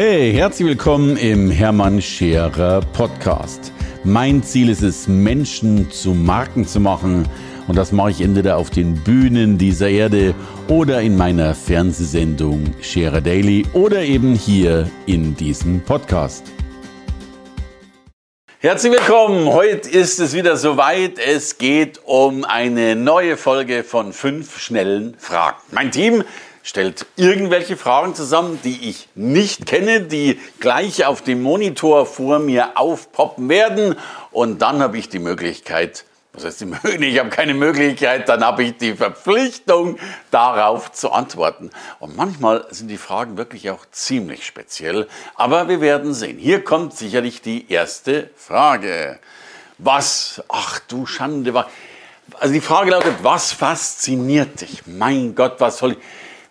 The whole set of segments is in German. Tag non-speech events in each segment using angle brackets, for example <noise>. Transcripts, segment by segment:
Hey, herzlich willkommen im Hermann Scherer Podcast. Mein Ziel ist es, Menschen zu Marken zu machen. Und das mache ich entweder auf den Bühnen dieser Erde oder in meiner Fernsehsendung Scherer Daily oder eben hier in diesem Podcast. Herzlich willkommen. Heute ist es wieder soweit. Es geht um eine neue Folge von fünf schnellen Fragen. Mein Team stellt irgendwelche Fragen zusammen, die ich nicht kenne, die gleich auf dem Monitor vor mir aufpoppen werden. Und dann habe ich die Möglichkeit, was heißt die <laughs> Möglichkeit? Ich habe keine Möglichkeit, dann habe ich die Verpflichtung, darauf zu antworten. Und manchmal sind die Fragen wirklich auch ziemlich speziell, aber wir werden sehen. Hier kommt sicherlich die erste Frage. Was, ach du Schande, also die Frage lautet, was fasziniert dich? Mein Gott, was soll ich?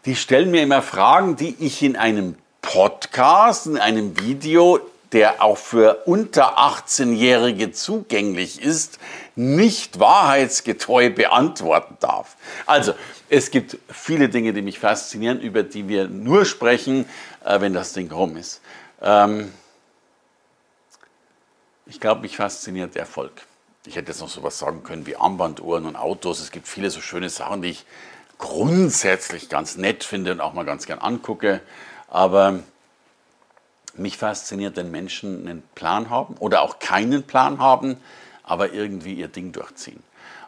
Die stellen mir immer Fragen, die ich in einem Podcast, in einem Video, der auch für unter 18-Jährige zugänglich ist, nicht wahrheitsgetreu beantworten darf. Also, es gibt viele Dinge, die mich faszinieren, über die wir nur sprechen, äh, wenn das Ding rum ist. Ähm ich glaube, mich fasziniert Erfolg. Ich hätte jetzt noch sowas sagen können wie Armbanduhren und Autos. Es gibt viele so schöne Sachen, die ich grundsätzlich ganz nett finde und auch mal ganz gern angucke. Aber mich fasziniert, wenn Menschen einen Plan haben oder auch keinen Plan haben, aber irgendwie ihr Ding durchziehen.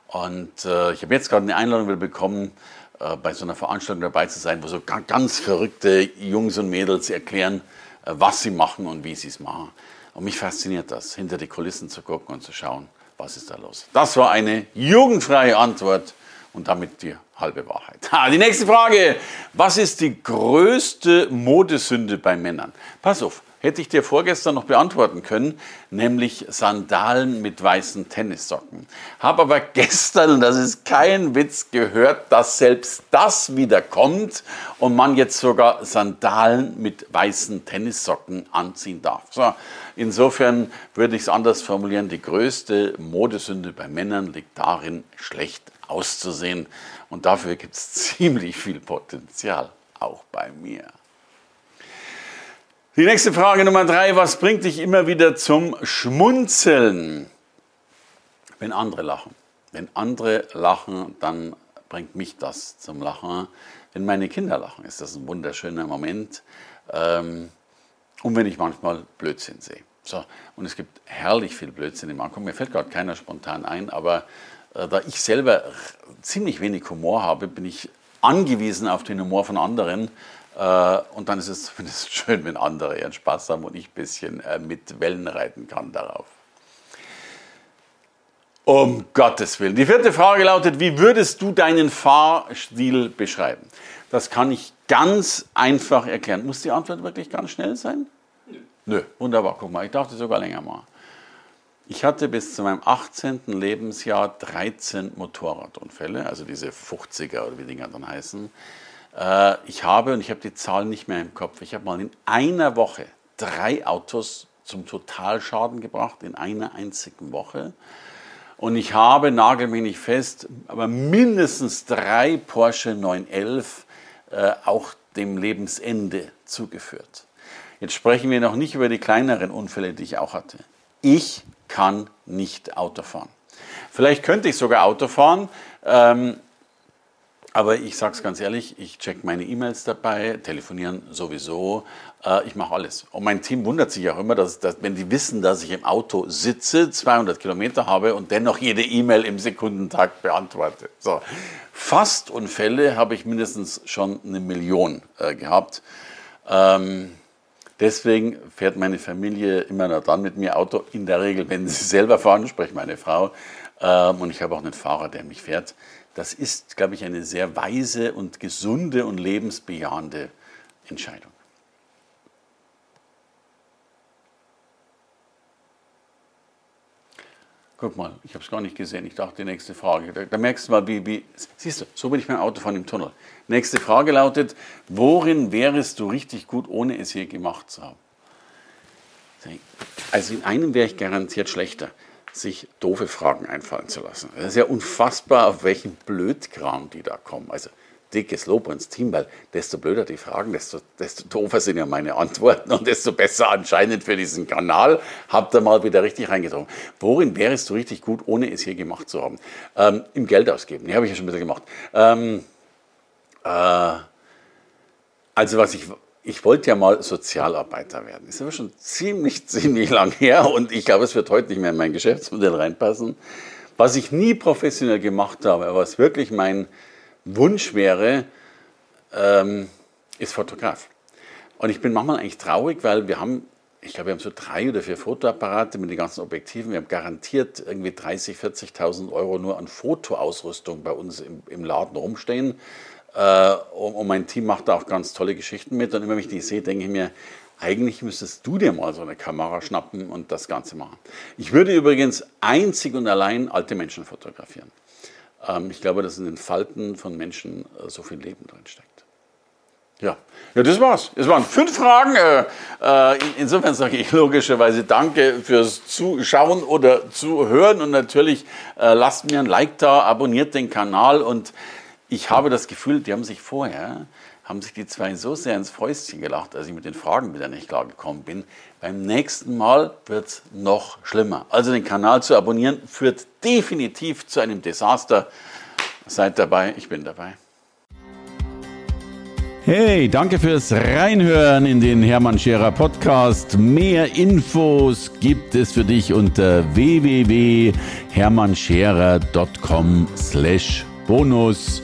Und äh, ich habe jetzt gerade eine Einladung bekommen, äh, bei so einer Veranstaltung dabei zu sein, wo so ganz, ganz verrückte Jungs und Mädels erklären, äh, was sie machen und wie sie es machen. Und mich fasziniert das, hinter die Kulissen zu gucken und zu schauen, was ist da los. Das war eine jugendfreie Antwort und damit die halbe Wahrheit. Ha, die nächste Frage. Was ist die größte Modesünde bei Männern? Pass auf, hätte ich dir vorgestern noch beantworten können, nämlich Sandalen mit weißen Tennissocken. Habe aber <laughs> gestern, das ist kein Witz, gehört, dass selbst das wieder kommt und man jetzt sogar Sandalen mit weißen Tennissocken anziehen darf. So, insofern würde ich es anders formulieren. Die größte Modesünde bei Männern liegt darin, schlecht auszusehen. Und dafür gibt es <laughs> ziemlich viel Potenzial, auch bei mir. Die nächste Frage Nummer drei, was bringt dich immer wieder zum Schmunzeln? Wenn andere lachen. Wenn andere lachen, dann bringt mich das zum Lachen. Wenn meine Kinder lachen, ist das ein wunderschöner Moment. Ähm, und wenn ich manchmal Blödsinn sehe. So, und es gibt herrlich viel Blödsinn im Ankommen. Mir fällt gerade keiner spontan ein, aber äh, da ich selber ziemlich wenig Humor habe, bin ich angewiesen auf den Humor von anderen. Äh, und dann ist es <laughs> zumindest schön, wenn andere ihren Spaß haben und ich ein bisschen äh, mit Wellen reiten kann darauf. Um Gottes Willen. Die vierte Frage lautet, wie würdest du deinen Fahrstil beschreiben? Das kann ich ganz einfach erklären. Muss die Antwort wirklich ganz schnell sein? Nö. Nö, wunderbar. Guck mal, ich dachte sogar länger mal. Ich hatte bis zu meinem 18. Lebensjahr 13 Motorradunfälle, also diese 50er oder wie die Dinger dann heißen. Äh, ich habe, und ich habe die Zahlen nicht mehr im Kopf, ich habe mal in einer Woche drei Autos zum Totalschaden gebracht, in einer einzigen Woche. Und ich habe, nagel mich nicht fest, aber mindestens drei Porsche 911 äh, auch dem Lebensende zugeführt. Jetzt sprechen wir noch nicht über die kleineren Unfälle, die ich auch hatte. Ich kann nicht Auto fahren. Vielleicht könnte ich sogar Auto fahren, ähm, aber ich sage es ganz ehrlich, ich check meine E-Mails dabei, telefonieren sowieso, äh, ich mache alles. Und mein Team wundert sich auch immer, dass, dass, wenn die wissen, dass ich im Auto sitze, 200 Kilometer habe und dennoch jede E-Mail im Sekundentakt beantworte. So. Fastunfälle habe ich mindestens schon eine Million äh, gehabt. Ähm, Deswegen fährt meine Familie immer noch dann mit mir Auto, in der Regel, wenn sie selber fahren, sprich meine Frau. Ähm, und ich habe auch einen Fahrer, der mich fährt. Das ist, glaube ich, eine sehr weise und gesunde und lebensbejahende Entscheidung. Guck mal, ich habe es gar nicht gesehen. Ich dachte, die nächste Frage. Da, da, merkst du mal, wie, wie. Siehst du, so bin ich beim Autofahren im Tunnel. Nächste Frage lautet: Worin wärest du richtig gut, ohne es je gemacht zu haben? Also, in einem wäre ich garantiert schlechter, sich doofe Fragen einfallen zu lassen. Es ist ja unfassbar, auf welchen Blödkram die da kommen. Also, dickes Lob ins Team, weil desto blöder die Fragen, desto, desto doofer sind ja meine Antworten und desto besser anscheinend für diesen Kanal. Habt ihr mal wieder richtig reingedrungen. Worin wärst du richtig gut, ohne es hier gemacht zu haben? Ähm, Im Geld ausgeben. Die habe ich ja schon wieder gemacht. Ähm, äh, also was ich ich wollte ja mal Sozialarbeiter werden. Ist aber schon ziemlich, <laughs> ziemlich lang her und ich glaube, es wird heute nicht mehr in mein Geschäftsmodell reinpassen. Was ich nie professionell gemacht habe, was wirklich mein Wunsch wäre, ähm, ist Fotograf. Und ich bin manchmal eigentlich traurig, weil wir haben, ich glaube, wir haben so drei oder vier Fotoapparate mit den ganzen Objektiven. Wir haben garantiert irgendwie 30.000, 40.000 Euro nur an Fotoausrüstung bei uns im, im Laden rumstehen. Äh, und, mein Team macht da auch ganz tolle Geschichten mit. Und immer wenn ich die sehe, denke ich mir, eigentlich müsstest du dir mal so eine Kamera schnappen und das Ganze machen. Ich würde übrigens einzig und allein alte Menschen fotografieren. Ähm, ich glaube, dass in den Falten von Menschen äh, so viel Leben drin steckt. Ja. ja, das war's. Es waren fünf Fragen. Äh, äh, insofern sage ich logischerweise Danke fürs Zuschauen oder Zuhören und natürlich lasst mir ein Like da, abonniert den Kanal und ich habe das Gefühl, die haben sich vorher, haben sich die zwei so sehr ins Fäustchen gelacht, als ich mit den Fragen wieder nicht klar gekommen bin. Beim nächsten Mal wird es noch schlimmer. Also den Kanal zu abonnieren führt definitiv zu einem Desaster. Seid dabei, ich bin dabei. Hey, danke fürs Reinhören in den Hermann Scherer Podcast. Mehr Infos gibt es für dich unter www.hermannscherer.com slash bonus.